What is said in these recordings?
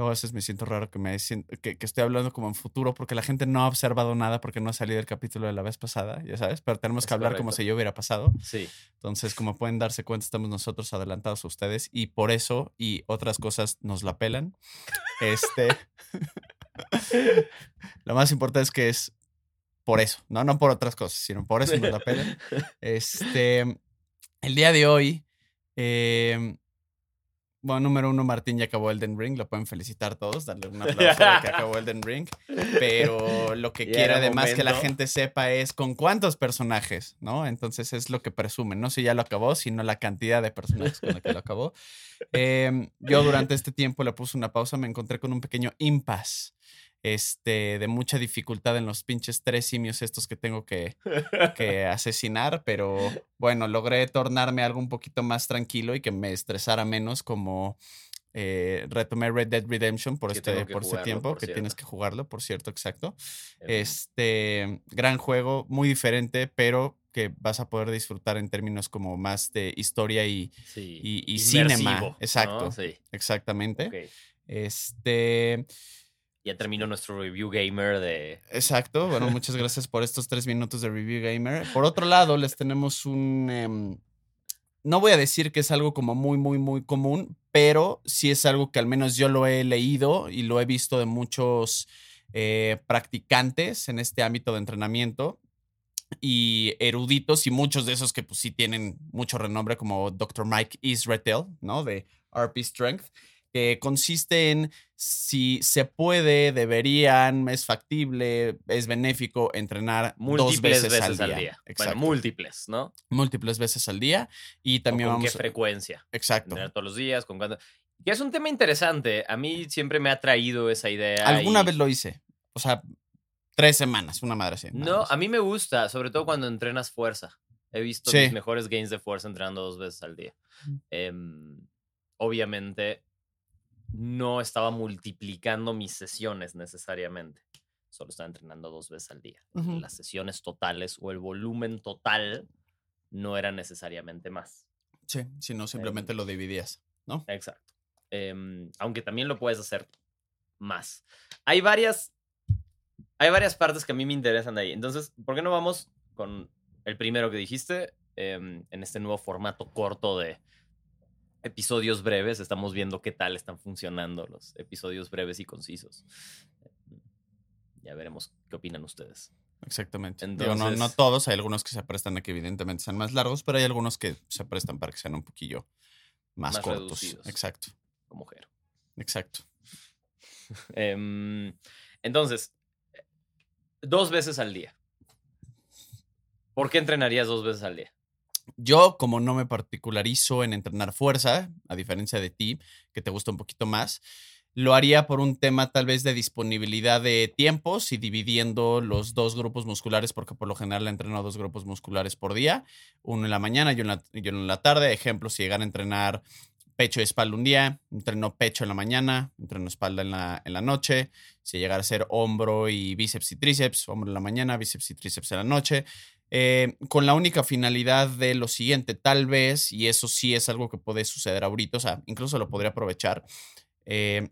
Luego a veces me siento raro que, me que, que, estoy hablando como en futuro porque la gente no ha observado nada porque no ha salido el capítulo de la vez pasada, ya sabes, pero tenemos que hablar como si yo hubiera pasado. Sí. Entonces, como pueden darse cuenta, estamos nosotros adelantados a ustedes y por eso y otras cosas nos la pelan. Este. Lo más importante es que es por eso, no, no por otras cosas, sino por eso nos la pelan. Este. El día de hoy. Eh, bueno, número uno, Martín ya acabó Elden Ring. Lo pueden felicitar todos, darle un aplauso a que acabó Elden Ring. Pero lo que quiere además que la gente sepa es con cuántos personajes, ¿no? Entonces es lo que presumen. No si ya lo acabó, sino la cantidad de personajes con los que lo acabó. Eh, yo durante este tiempo le puse una pausa, me encontré con un pequeño impasse este, de mucha dificultad en los pinches tres simios estos que tengo que, que, asesinar, pero bueno, logré tornarme algo un poquito más tranquilo y que me estresara menos como eh, retomé Red Dead Redemption por este, por este tiempo, que tienes que jugarlo, por cierto, exacto. Este, gran juego, muy diferente, pero que vas a poder disfrutar en términos como más de historia y, y, cinema. Exacto. Exactamente. Este... Ya terminó nuestro review gamer de. Exacto. Bueno, muchas gracias por estos tres minutos de review gamer. Por otro lado, les tenemos un. Em, no voy a decir que es algo como muy, muy, muy común, pero sí es algo que al menos yo lo he leído y lo he visto de muchos eh, practicantes en este ámbito de entrenamiento y eruditos y muchos de esos que pues sí tienen mucho renombre como Dr. Mike Israel, ¿no? De RP Strength que consiste en si se puede, deberían, es factible, es benéfico entrenar dos veces, al día. Exacto. múltiples, ¿no? Múltiples veces al día y también con vamos qué frecuencia. Exacto. Entrenar todos los días, con cuánto. Que es un tema interesante. A mí siempre me ha traído esa idea. Alguna vez lo hice. O sea, tres semanas, una madre así. No, a mí me gusta, sobre todo cuando entrenas fuerza. He visto mis mejores gains de fuerza entrenando dos veces al día. Eh, obviamente, no estaba multiplicando mis sesiones necesariamente. Solo estaba entrenando dos veces al día. Las sesiones totales o el volumen total no era necesariamente más. Sí, sino simplemente lo dividías, ¿no? Exacto. Em, aunque también lo puedes hacer más. Hay varias, hay varias partes que a mí me interesan de ahí. Entonces, ¿por qué no vamos con el primero que dijiste em, en este nuevo formato corto de episodios breves. Estamos viendo qué tal están funcionando los episodios breves y concisos. Ya veremos qué opinan ustedes. Exactamente. no, todos, hay algunos que se prestan a que evidentemente sean más largos, pero hay algunos que se prestan para que sean un poquillo más, cortos. Exacto. Como mujer. Exacto. Em, entonces, dos veces al día. ¿Por qué entrenarías dos veces al día? Yo, como no me particularizo en entrenar fuerza, a diferencia de ti, que te gusta un poquito más, lo haría por un tema tal vez de disponibilidad de tiempos y dividiendo los dos grupos musculares, porque por lo general entreno dos grupos musculares por día, uno en la mañana y uno en la, tarde. Ejemplo, si llegan a entrenar pecho y espalda un día, entreno pecho en la mañana, entreno espalda en la, en la noche. Si llegar a ser hombro y bíceps y tríceps, hombro en la mañana, bíceps y tríceps en la noche. Eh, con la única finalidad de lo siguiente, tal vez, y eso sí es algo que puede suceder ahorita, o sea, incluso lo podría aprovechar, eh,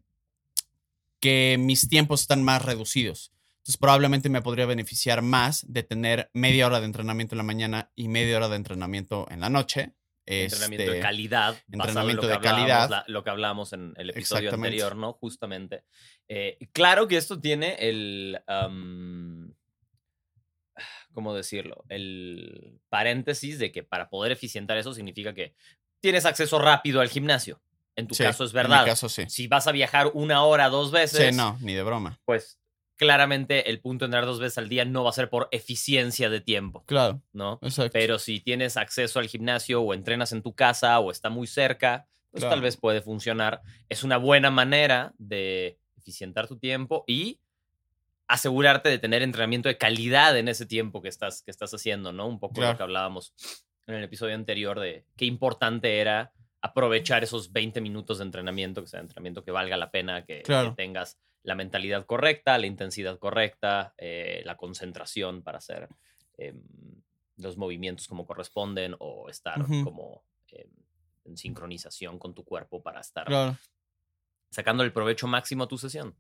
que mis tiempos están más reducidos. Entonces probablemente me podría beneficiar más de tener media hora de entrenamiento en la mañana y media hora de entrenamiento en la noche. Entrenamiento de este, calidad. Entrenamiento de calidad. lo que hablamos en el episodio anterior, ¿no? Justamente. Eh, claro que esto tiene el ¿cómo decirlo? El paréntesis de que para poder eficientar eso significa que tienes acceso rápido al gimnasio. En tu Sí, caso es En mi verdad. caso sí. Si vas a viajar una hora, dos veces, Sí, no, ni de broma. pues claramente el punto de entrenar dos veces al día no va a ser por eficiencia de tiempo, Claro, ¿no? exacto. Pero si tienes acceso al gimnasio o entrenas en tu casa o está muy cerca, pues Claro. tal vez puede funcionar. Es una buena manera de eficientar tu tiempo y asegurarte de tener entrenamiento de calidad en ese tiempo que estás, que estás haciendo, ¿no? Un poco Claro. lo que hablábamos en el episodio anterior de qué importante era aprovechar esos 20 minutos de entrenamiento, que sea entrenamiento que valga la pena, que, tengas la mentalidad correcta, la intensidad correcta, eh, la concentración para hacer em, los movimientos como corresponden o estar como em, en sincronización con tu cuerpo para estar Claro. sacando el provecho máximo a tu sesión.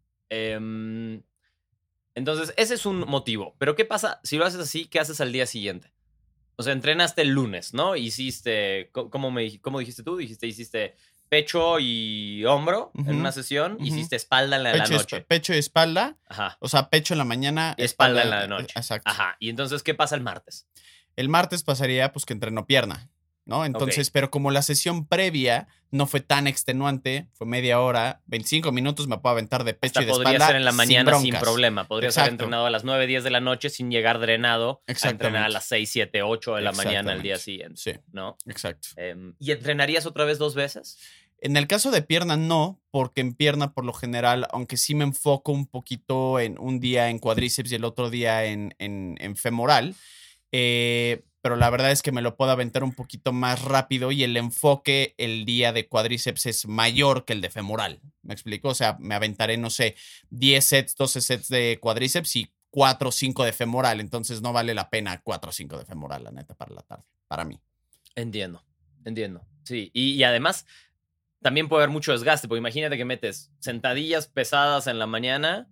Entonces, ese es un motivo. Pero ¿qué pasa si lo haces así? ¿Qué haces al día siguiente? O sea, entrenaste el lunes, ¿no? Hiciste, ¿cómo, me, cómo dijiste tú? Dijiste, hiciste pecho y hombro en Ujú, una sesión, ujú. hiciste espalda en la, en la Pecho, esp- noche. pecho y espalda. Ajá, O sea, pecho en la mañana. Y espalda en la noche. Exacto. ajá. Y entonces, ¿qué pasa el martes? El martes pasaría pues que entrenó pierna, ¿no? Entonces, pero como la sesión previa no fue tan extenuante, fue media hora, 25 minutos me puedo aventar de pecho Hasta y de podría espalda. ser en la mañana sin, problema. Podrías haber Exacto. entrenado a las 9, 10 de la noche sin llegar drenado a entrenar a las 6, 7, 8 de la mañana al día siguiente, Sí, ¿no? exacto. Em, ¿Y entrenarías otra vez dos veces? En el caso de pierna, no, porque en pierna, por lo general, aunque sí me enfoco un poquito en un día en cuádriceps y el otro día en, en- en femoral, eh, pero la verdad es que me lo puedo aventar un poquito más rápido y el enfoque el día de cuádriceps es mayor que el de femoral. ¿Me explico? O sea, me aventaré, no sé, 10 sets, 12 sets de cuádriceps y 4 o 5 de femoral. Entonces no vale la pena 4 o 5 de femoral, la neta, para la tarde, para mí. Entiendo, entiendo. Sí, y, y además también puede haber mucho desgaste, porque imagínate que metes sentadillas pesadas en la mañana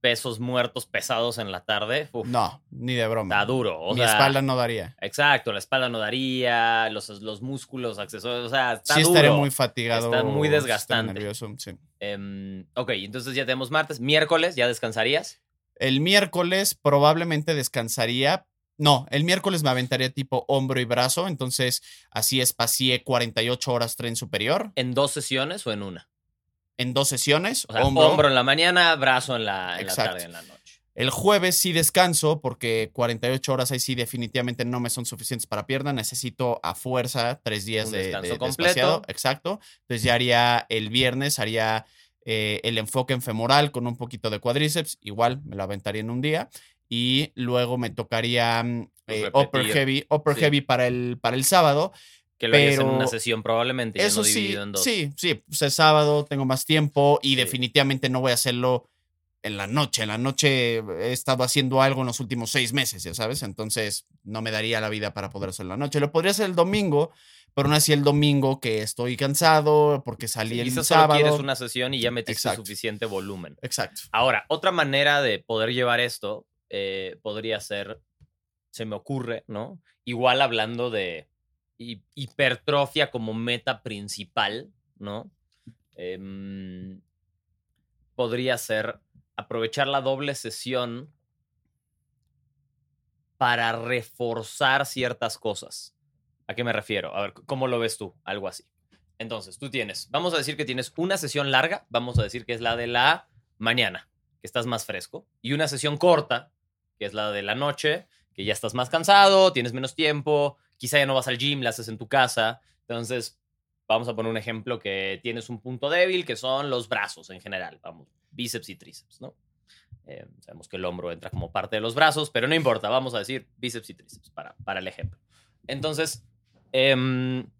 pesos muertos pesados en la tarde. Uf, No, ni de broma. está duro. O Mi sea, espalda no daría. Exacto, la espalda no daría, los, los músculos, accesorios, o sea, está sí duro. estaré muy fatigado. Está muy desgastante. nervioso, sí. Em, ok, entonces ya tenemos martes. Miércoles, ¿ya descansarías? El miércoles probablemente descansaría. No, el miércoles me aventaría tipo hombro y brazo, entonces así espacié 48 horas tren superior ¿En dos sesiones o en una? En dos sesiones. O sea, hombro. hombro, en la mañana, brazo en la, en la tarde, en la noche. El jueves sí descanso porque 48 horas ahí sí definitivamente no me son suficientes para pierna. Necesito a fuerza tres días Un de, descanso de- de completo. Exacto. Entonces ya haría el viernes, haría eh, el enfoque en femoral con un poquito de cuádriceps. Igual me lo aventaría en un día. Y luego me tocaría mm, eh, upper heavy, upper Sí. heavy para el, para el sábado. Que lo harías en Pero una sesión probablemente, ya Eso no sí, en dos. sí, sí. Pues el sábado tengo más tiempo y Sí. definitivamente no voy a hacerlo en la noche. En la noche he estado haciendo algo en los últimos seis meses, ya sabes. Entonces no me daría la vida para poder hacerlo en la noche. Lo podría hacer el domingo, pero aún así el domingo que estoy cansado porque salí Sí, el quizás solo sábado. quieres una sesión y ya metiste Exacto. suficiente volumen. Exacto. Ahora, otra manera de poder llevar esto eh, podría ser, se me ocurre, ¿no? Igual hablando de hipertrofia como meta principal, ¿no? Em, podría ser aprovechar la doble sesión para reforzar ciertas cosas. ¿A qué me refiero? A ver, ¿cómo lo ves tú? Algo así. Entonces, tú tienes, vamos a decir que tienes una sesión larga, vamos a decir que es la de la mañana, que estás más fresco, y una sesión corta, que es la de la noche, que ya estás más cansado, tienes menos tiempo, quizá ya no vas al gym, la haces en tu casa. Entonces, vamos a poner un ejemplo que tienes un punto débil, que son los brazos en general, vamos, bíceps y tríceps, ¿no? Eh, sabemos que el hombro entra como parte de los brazos, pero no importa, vamos a decir bíceps y tríceps para, para el ejemplo. Entonces, em,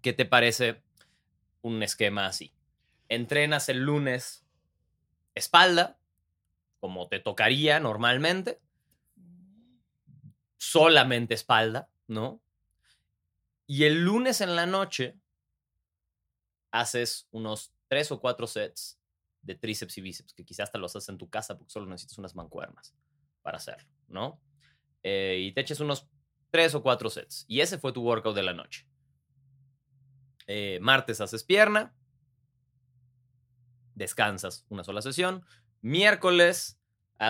¿qué te parece un esquema así? Entrenas el lunes espalda, como te tocaría normalmente, solamente espalda, ¿no? Y el lunes en la noche haces unos tres o cuatro sets de tríceps y bíceps, que quizás hasta los haces en tu casa porque solo necesitas unas mancuernas para hacerlo, ¿no? Eh, y te eches unos tres o cuatro sets. Y ese fue tu workout de la noche. Eh, martes haces pierna, descansas una sola sesión. Miércoles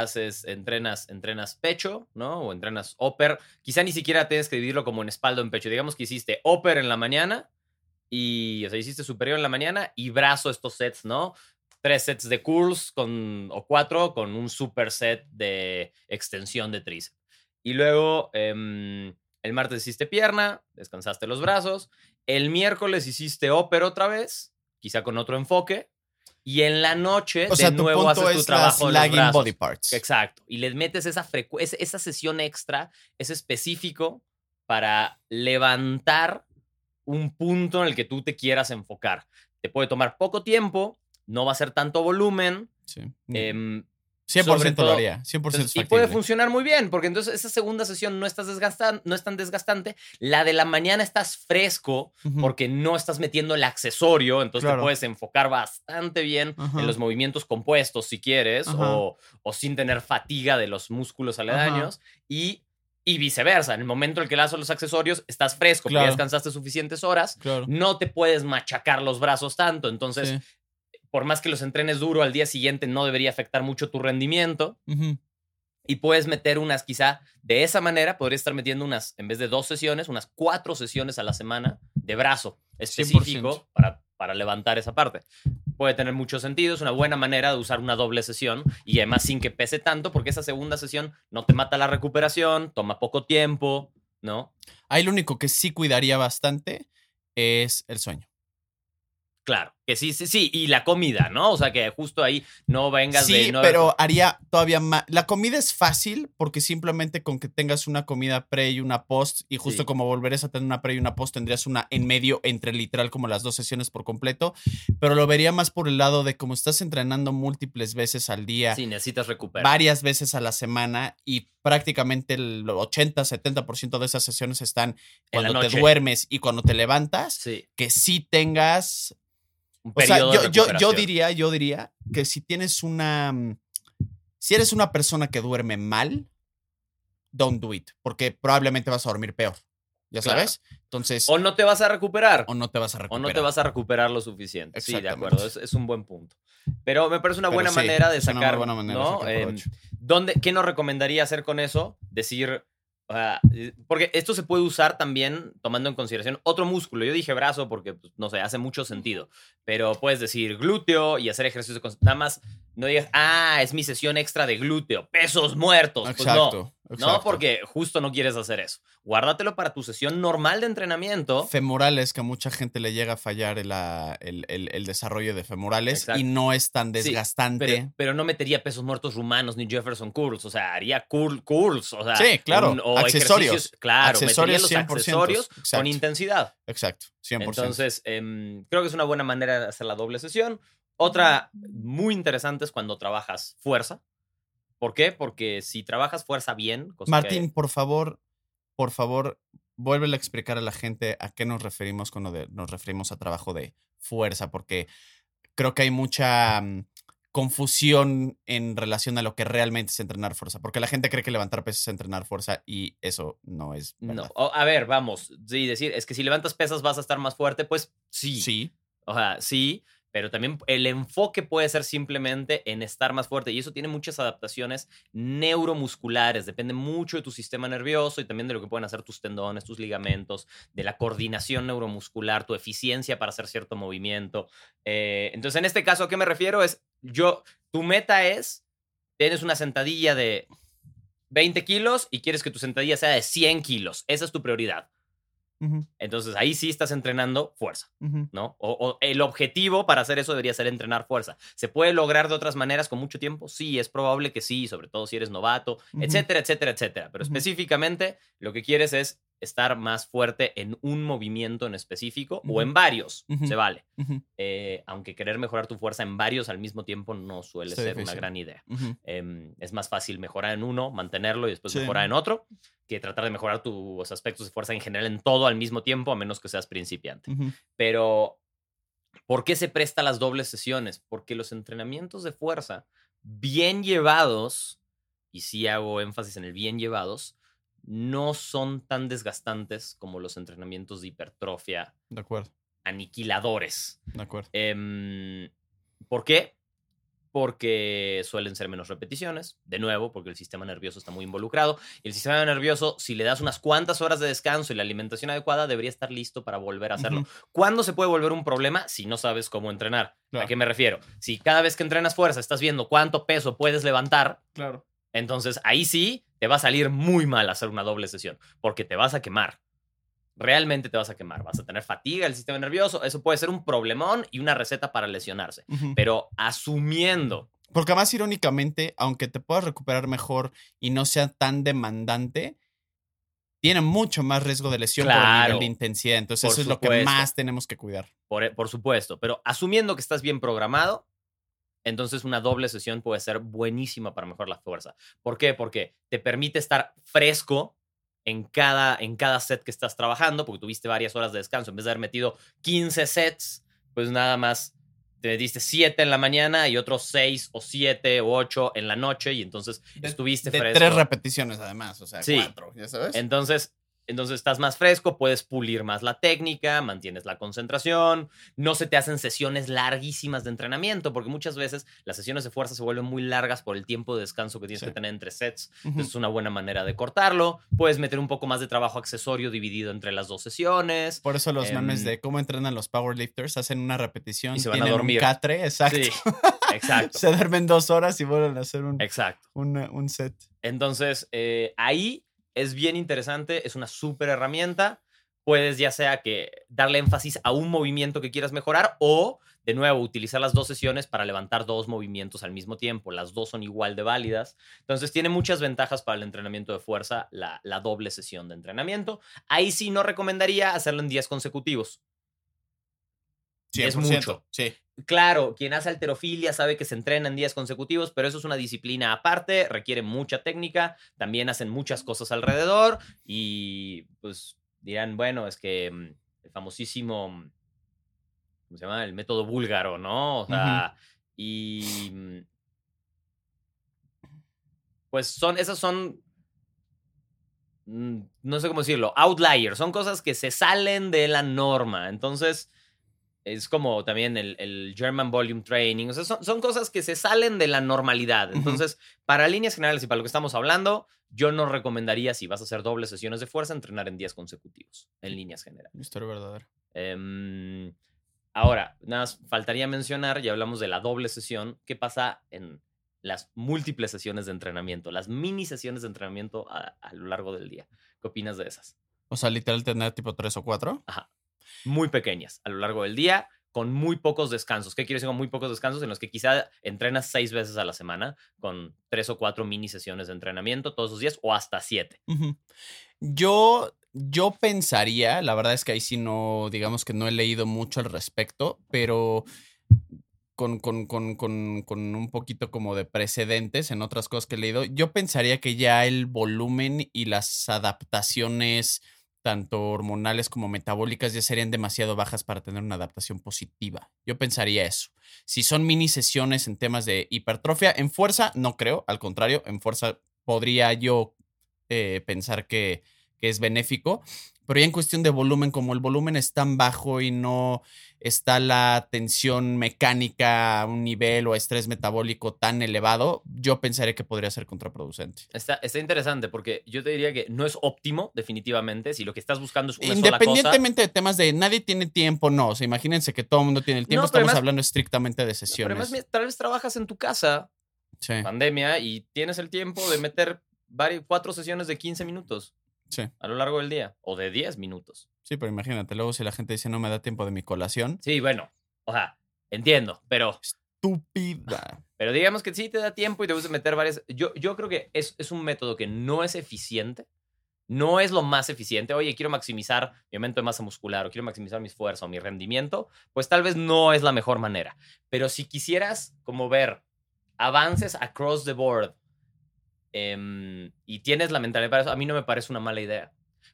haces, entrenas, entrenas pecho, ¿no? O entrenas upper. Quizá ni siquiera tienes que dividirlo como en espalda o en pecho. Digamos que hiciste upper en la mañana y, o sea, hiciste superior en la mañana y brazo estos sets, ¿no? Tres sets de curls con, o cuatro con un super set de extensión de tríceps. Y luego em, el martes hiciste pierna, descansaste los brazos. El miércoles hiciste upper otra vez, quizá con otro enfoque. Y en la noche, O sea, de tu nuevo punto haces tu es trabajo las lagging brazos. body parts. Exacto. Y le metes esa, frecu- esa, esa sesión extra, es específico para levantar un punto en el que tú te quieras enfocar. Te puede tomar poco tiempo, no va a ser tanto volumen. Sí. em, 100% sobre lo haría. 100% entonces, es y puede funcionar muy bien, porque entonces esa segunda sesión no, estás desgastan- no es tan desgastante. La de la mañana estás fresco Ujú. porque no estás metiendo el accesorio, entonces Claro. te puedes enfocar bastante bien Ajá. en los movimientos compuestos si quieres, Ajá. o, o sin tener fatiga de los músculos aledaños, y, y viceversa. En el momento en el que le das los accesorios, estás fresco, porque ya Claro. descansaste suficientes horas, Claro. no te puedes machacar los brazos tanto, entonces Sí. Por más que los entrenes duro al día siguiente, no debería afectar mucho tu rendimiento. Y puedes meter unas, quizá de esa manera, podrías estar metiendo unas, en vez de dos sesiones, unas cuatro sesiones a la semana de brazo específico 100%. para, para levantar esa parte. Puede tener mucho sentido, es una buena manera de usar una doble sesión y además sin que pese tanto, porque esa segunda sesión no te mata la recuperación, toma poco tiempo, ¿no? Ahí lo único que sí cuidaría bastante es el sueño. Claro, que sí, sí, sí, y la comida, ¿no? O sea, que justo ahí no vengas Sí, de... no- pero haría todavía más. La comida es fácil porque simplemente con que tengas una comida pre y una post, y justo Sí. como volverías a tener una pre y una post, tendrías una en medio entre literal como las dos sesiones por completo. Pero lo vería más por el lado de como estás entrenando múltiples veces al día, Sí, necesitas recuperar. varias veces a la semana, y prácticamente el 80-70% de esas sesiones están cuando te duermes y cuando te levantas, Sí, que sí tengas un o sea, de yo, yo, yo diría, yo diría que si tienes una. mm, Si eres una persona que duerme mal, don't do it. Porque probablemente vas a dormir peor. ¿Ya Claro. sabes? Entonces, O no te vas a recuperar. o no te vas a O recuperar. no te vas a recuperar lo suficiente. Sí, de acuerdo. Es, es un buen punto. Pero me parece una Pero buena sí, manera de es una muy sacar. buena manera de ¿no? sacar provecho. ¿dónde, ¿Qué nos recomendaría hacer con eso? Decir. O sea, porque esto se puede usar también tomando en consideración otro músculo. Yo dije brazo porque, pues, no sé, hace mucho sentido. Pero puedes decir glúteo y hacer ejercicio. con- Nada más no digas, ah, es mi sesión extra de glúteo, pesos muertos. Pues no. Exacto. No, porque justo no quieres hacer eso. Guárdatelo para tu sesión normal de entrenamiento. Femorales, que a mucha gente le llega a fallar el, ah, el- el- el desarrollo de femorales Exacto. y no es tan Sí, desgastante. Pero, pero no metería pesos muertos rumanos ni Jefferson curls. O sea, haría curl, curls. O sea, Sí, claro. un- o Accesorios. Claro, Accesorios metería los 100%, accesorios con exacto. intensidad. Exacto, 100%. Entonces, em, creo que es una buena manera de hacer la doble sesión. Otra muy interesante es cuando trabajas fuerza. ¿Por qué? Porque si trabajas fuerza bien, cosa que- Martín, por favor, por favor, vuélvele a explicar a la gente a qué nos referimos cuando de- nos referimos a trabajo de fuerza, porque creo que hay mucha mm, confusión en relación a lo que realmente es entrenar fuerza, porque la gente cree que levantar pesas es entrenar fuerza y eso no es No, verdad. a ver, vamos. Sí, decir, es que si levantas pesas vas a estar más fuerte, pues sí. Sí, O sea, sí, pero también el enfoque puede ser simplemente en estar más fuerte y eso tiene muchas adaptaciones neuromusculares, depende mucho de tu sistema nervioso y también de lo que pueden hacer tus tendones, tus ligamentos, de la coordinación neuromuscular, tu eficiencia para hacer cierto movimiento. Eh, entonces, en este caso, ¿a qué me refiero? Es, yo, tu meta es, tienes una sentadilla de 20 kilos y quieres que tu sentadilla sea de 100 kilos. Esa es tu prioridad. Entonces, ahí sí estás entrenando fuerza. ¿no? O, o el objetivo para hacer eso debería ser entrenar fuerza. ¿Se puede lograr de otras maneras con mucho tiempo? Sí, es probable que sí, sobre todo si eres novato, etcétera, etcétera, etcétera. Pero específicamente lo que quieres es estar más fuerte en un movimiento en específico o en varios, se vale. Eh, aunque querer mejorar tu fuerza en varios al mismo tiempo no suele Está ser una gran idea. Em, es más fácil mejorar en uno, mantenerlo y después Sí. mejorar en otro, que tratar de mejorar tus aspectos de fuerza en general en todo al mismo tiempo, a menos que seas principiante. Pero, ¿por qué se presta las dobles sesiones? Porque los entrenamientos de fuerza, bien llevados, y sí hago énfasis en el bien llevados, no son tan desgastantes como los entrenamientos de hipertrofia De acuerdo, aniquiladores. de acuerdo. Em, ¿Por qué? porque suelen ser menos repeticiones, de nuevo, porque el sistema nervioso está muy involucrado. Y el sistema nervioso, si le das unas cuantas horas de descanso y la alimentación adecuada, debería estar listo para volver a hacerlo. ¿Cuándo se puede volver un problema si no sabes cómo entrenar? Claro. ¿A qué me refiero? Si cada vez que entrenas fuerza estás viendo cuánto peso puedes levantar, Claro. entonces ahí sí te va a salir muy mal hacer una doble sesión, porque te vas a quemar. Realmente te vas a quemar, vas a tener fatiga del sistema nervioso, eso puede ser un problemón y una receta para lesionarse. Pero asumiendo Porque además, irónicamente, aunque te puedas recuperar mejor y no sea tan demandante, tiene mucho más riesgo de lesión por el Claro. nivel de intensidad. Entonces, Por eso es lo que más tenemos que cuidar. Por, por supuesto, pero asumiendo que estás bien programado, entonces una doble sesión puede ser buenísima para mejorar la fuerza. ¿Por qué? Porque te permite estar fresco en cada, en cada set que estás trabajando, porque tuviste varias horas de descanso. En vez de haber metido 15 sets, pues nada más te metiste 7 en la mañana y otros 6 o 7 o 8 en la noche y entonces estuviste De fresco. tres repeticiones, además. O sea, Sí. cuatro, ¿ya sabes? Entonces, entonces estás más fresco, puedes pulir más la técnica, mantienes la concentración, no se te hacen sesiones larguísimas de entrenamiento, porque muchas veces las sesiones de fuerza se vuelven muy largas por el tiempo de descanso que tienes Sí. que tener entre sets. Entonces es una buena manera de cortarlo. Puedes meter un poco más de trabajo accesorio dividido entre las dos sesiones. Por eso los memes Em, de cómo entrenan los powerlifters hacen una repetición, Y se van a dormir. un catre, exacto. Sí, exacto. Se duermen dos horas y vuelven a hacer un, Exacto. una- un set. Entonces, eh, ahí es bien interesante, es una súper herramienta. Puedes ya sea que darle énfasis a un movimiento que quieras mejorar o, de nuevo, utilizar las dos sesiones para levantar dos movimientos al mismo tiempo. Las dos son igual de válidas. Entonces, tiene muchas ventajas para el entrenamiento de fuerza, la, la doble sesión de entrenamiento. Ahí sí no recomendaría hacerlo en días consecutivos. Es 100%, mucho. Sí. Claro, quien hace alterofilia sabe que se entrena en días consecutivos, pero eso es una disciplina aparte, requiere mucha técnica, también hacen muchas cosas alrededor y pues dirán, bueno, es que mm, el famosísimo, ¿cómo se llama? El método búlgaro, ¿no? O sea, y mm, pues son, esas son, mm, no sé cómo decirlo, outliers, son cosas que se salen de la norma, entonces es como también el, el German Volume Training. O sea, son, son cosas que se salen de la normalidad. Entonces, para líneas generales y para lo que estamos hablando, yo no recomendaría, si vas a hacer dobles sesiones de fuerza, entrenar en días consecutivos, en líneas generales. Historia verdadera. Em, ahora, nada más faltaría mencionar, ya hablamos de la doble sesión, ¿qué pasa en las múltiples sesiones de entrenamiento, las mini sesiones de entrenamiento a, a lo largo del día? ¿Qué opinas de esas? O sea, literal tener tipo tres o cuatro. Muy pequeñas a lo largo del día, con muy pocos descansos. ¿Qué quiero decir con muy pocos descansos? En los que quizá entrenas seis veces a la semana, con tres o cuatro mini sesiones de entrenamiento todos los días, o hasta siete. Yo, yo pensaría, la verdad es que ahí sí no, digamos que no he leído mucho al respecto, pero con, con, con, con, con un poquito como de precedentes en otras cosas que he leído, yo pensaría que ya el volumen y las adaptaciones, tanto hormonales como metabólicas, ya serían demasiado bajas para tener una adaptación positiva. Yo pensaría eso. Si son mini sesiones en temas de hipertrofia, en fuerza, no creo, al contrario, en fuerza podría yo eh, pensar que, que es benéfico, pero ya en cuestión de volumen, como el volumen es tan bajo y no está la tensión mecánica a un nivel o estrés metabólico tan elevado, yo pensaría que podría ser contraproducente. Está, está interesante porque yo te diría que no es óptimo, definitivamente, si lo que estás buscando es una sola cosa. Independientemente de temas de nadie tiene tiempo, no. O sea, imagínense que todo el mundo tiene el tiempo. No, pero Estamos además- hablando estrictamente de Pero sesiones. además, mi- tal vez trabajas en tu casa, sí, pandemia, y tienes el tiempo de meter vari- cuatro sesiones de 15 minutos sí, a lo largo del día, o de 10 minutos. sí, pero imagínate, luego si la gente dice no me da tiempo de mi colación, Sí, bueno, o sea, entiendo, pero estúpida. Pero digamos que sí te da tiempo y te gusta meter varias. Yo, yo creo que es, es un método que no es eficiente. No es lo más eficiente. Oye, quiero maximizar mi aumento de masa muscular o quiero maximizar mi esfuerzo o mi rendimiento. Pues tal vez no es la mejor manera. Pero si quisieras como ver avances across the board em, y tienes la mentalidad para eso, a mí no me parece una mala idea.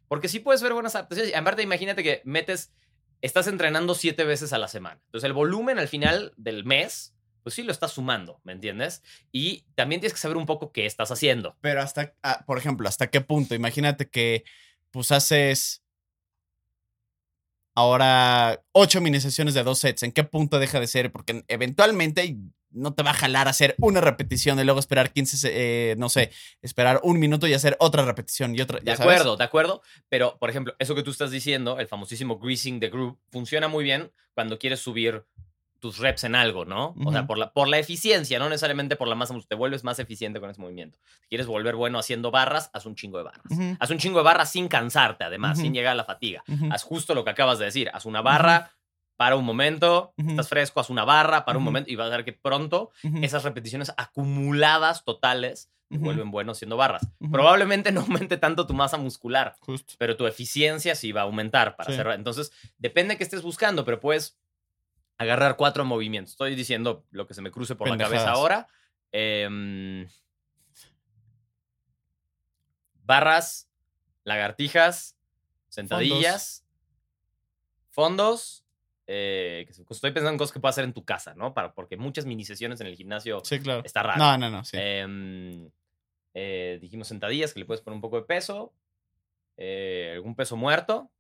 Porque sí puedes ver buenas adaptaciones. Aparte, imagínate que metes, estás entrenando siete veces a la semana. Entonces, el volumen al final del mes, pues sí lo estás sumando, ¿me entiendes? Y también tienes que saber un poco qué estás haciendo. Pero hasta, ah, por ejemplo, ¿hasta qué punto? Imagínate que pues haces ahora ocho mini sesiones de dos sets. ¿En qué punto deja de ser? Porque eventualmente, no te va a jalar hacer una repetición y luego esperar 15, se- eh, no sé, esperar un minuto y hacer otra repetición y otra. De acuerdo, de acuerdo. Pero, por ejemplo, eso que tú estás diciendo, el famosísimo greasing the group, funciona muy bien cuando quieres subir tus reps en algo, ¿no? O sea, por la, por la eficiencia, no necesariamente por la masa. Te vuelves más eficiente con ese movimiento. Si quieres volver bueno haciendo barras, haz un chingo de barras. Ujú. Haz un chingo de barras sin cansarte, además, sin llegar a la fatiga. Haz justo lo que acabas de decir. Haz una barra, para un momento, estás fresco, haz una barra, para un momento, y vas a ver que pronto esas repeticiones acumuladas totales te vuelven buenos haciendo barras. Probablemente no aumente tanto tu masa muscular, Justo. pero tu eficiencia sí va a aumentar para Sí. hacer. Entonces, depende de qué estés buscando, pero puedes agarrar cuatro movimientos. Estoy diciendo lo que se me cruce por la cabeza ahora. Em, barras, lagartijas, sentadillas, fondos. Eh, estoy pensando en cosas que puedes hacer en tu casa, ¿no? Para, porque muchas mini sesiones en el gimnasio Sí, claro. está raro. No, no, no, sí. Em, eh, dijimos sentadillas, que le puedes poner un poco de peso. eh, algún peso muerto.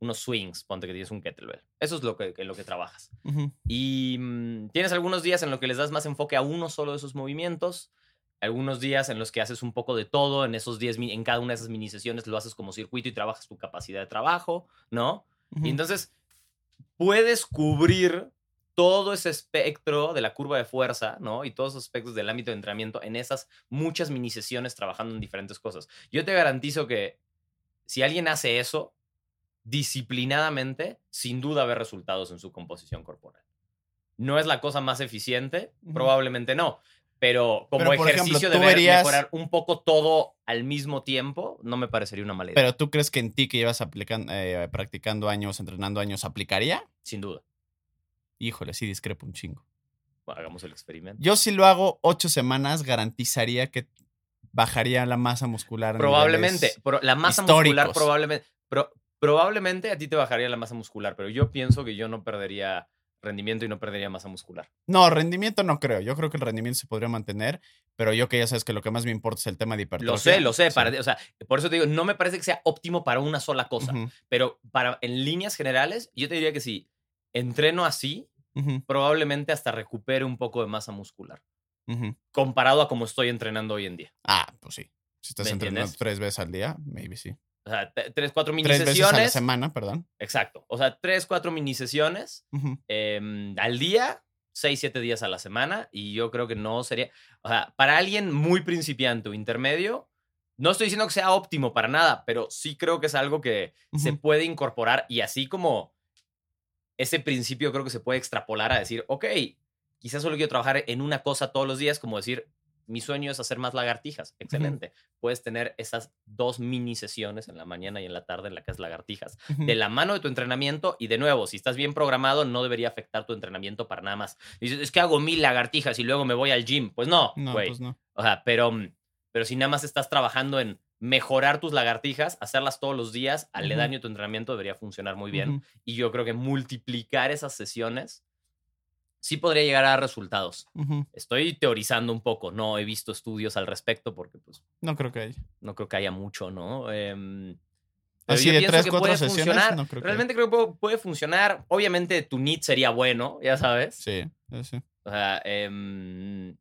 Unos swings, ponte que tienes un kettlebell. Eso es lo que, en lo que trabajas. Ujú. Y mm, tienes algunos días en los que les das más enfoque a uno solo de esos movimientos. Algunos días en los que haces un poco de todo. En esos 10, mi- en cada una de esas mini sesiones lo haces como circuito y trabajas tu capacidad de trabajo, ¿no? Ujú. Y entonces puedes cubrir todo ese espectro de la curva de fuerza, ¿no? Y todos esos aspectos del ámbito de entrenamiento en esas muchas mini sesiones trabajando en diferentes cosas. Yo te garantizo que si alguien hace eso disciplinadamente, sin duda ver resultados en su composición corporal. No es la cosa más eficiente, probablemente no. Pero como Pero, por ejemplo, ejercicio tú de ver- verías- mejorar un poco todo al mismo tiempo, no me parecería una mala idea. Pero tú crees que en ti que llevas aplican- eh, practicando años, entrenando años, ¿aplicaría? sin duda. Híjole, sí discrepo un chingo. Bueno, hagamos el experimento. Yo si lo hago ocho semanas, garantizaría que bajaría la masa muscular. Probablemente. pro- la masa muscular probablemente. pro- probablemente a ti te bajaría la masa muscular, pero yo pienso que yo no perdería rendimiento y no perdería masa muscular. No, rendimiento no creo. Yo creo que el rendimiento se podría mantener, pero yo que ya sabes que lo que más me importa es el tema de hipertrofia. Lo sé, lo sé. sí. para- o sea, por eso te digo, no me parece que sea óptimo para una sola cosa. Pero para, en líneas generales, yo te diría que si entreno así, probablemente hasta recupere un poco de masa muscular. Comparado a como estoy entrenando hoy en día. Ah, pues sí. Si estás ¿Me entrenando entiendes? tres veces al día, maybe sí. O sea, tres, cuatro mini Tres veces a la sesiones. semana, perdón. Exacto. O sea, tres, cuatro mini sesiones em, al día, seis, siete días a la semana, y yo creo que no sería, o sea, para alguien muy principiante o intermedio, no estoy diciendo que sea óptimo para nada, pero sí creo que es algo que se puede incorporar y así como ese principio creo que se puede extrapolar a decir, ok, quizás solo quiero trabajar en una cosa todos los días, como decir, mi sueño es hacer más lagartijas. Excelente. Puedes tener esas dos mini sesiones en la mañana y en la tarde en la que es lagartijas de la mano de tu entrenamiento y de nuevo, si estás bien programado, no debería afectar tu entrenamiento para nada más. Dices, es que hago mil lagartijas y luego me voy al gym. Pues no, No, güey. pues no. O sea, pero, mm, pero si nada más estás trabajando en mejorar tus lagartijas, hacerlas todos los días, aledaño a tu entrenamiento debería funcionar muy bien. Y yo creo que multiplicar esas sesiones sí podría llegar a resultados. Estoy teorizando un poco, no he visto estudios al respecto porque pues No creo que haya. no creo que haya mucho, ¿no? Pero Así yo de pienso tres, que cuatro puede sesiones, funcionar. no creo que- Realmente creo que puede, funcionar. Obviamente tu NIT sería bueno, ya sabes. Sí, sí, sí. O sea, em,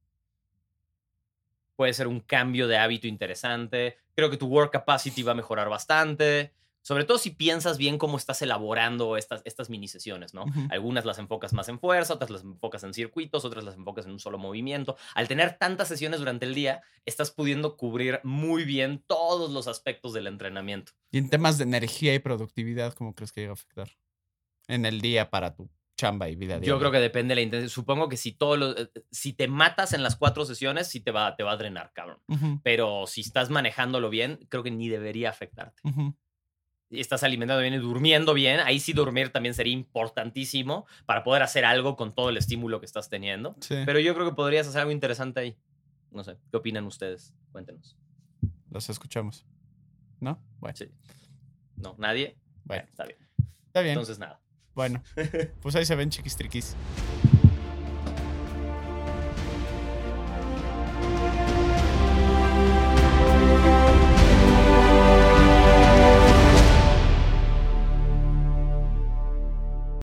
puede ser un cambio de hábito interesante. Creo que tu work capacity va a mejorar bastante. Sobre todo si piensas bien cómo estás elaborando estas, estas mini sesiones, ¿no? Algunas las enfocas más en fuerza, otras las enfocas en circuitos, otras las enfocas en un solo movimiento. Al tener tantas sesiones durante el día, estás pudiendo cubrir muy bien todos los aspectos del entrenamiento. Y en temas de energía y productividad, ¿cómo crees que llega a afectar? En el día para tu chamba y vida diaria. Yo creo que depende de la intensidad. Supongo que si todo lo- eh, si te matas en las cuatro sesiones, sí te va, te va a drenar, cabrón. Pero si estás manejándolo bien, creo que ni debería afectarte. Estás alimentando bien y durmiendo bien, ahí sí dormir también sería importantísimo para poder hacer algo con todo el estímulo que estás teniendo. Sí, Pero yo creo que podrías hacer algo interesante ahí. No sé, ¿qué opinan ustedes? Cuéntenos. los escuchamos. ¿No? Bueno, Sí. ¿No? ¿Nadie? bueno. Está bien. Está bien. Entonces, nada. Bueno, pues ahí se ven chiquistriquis.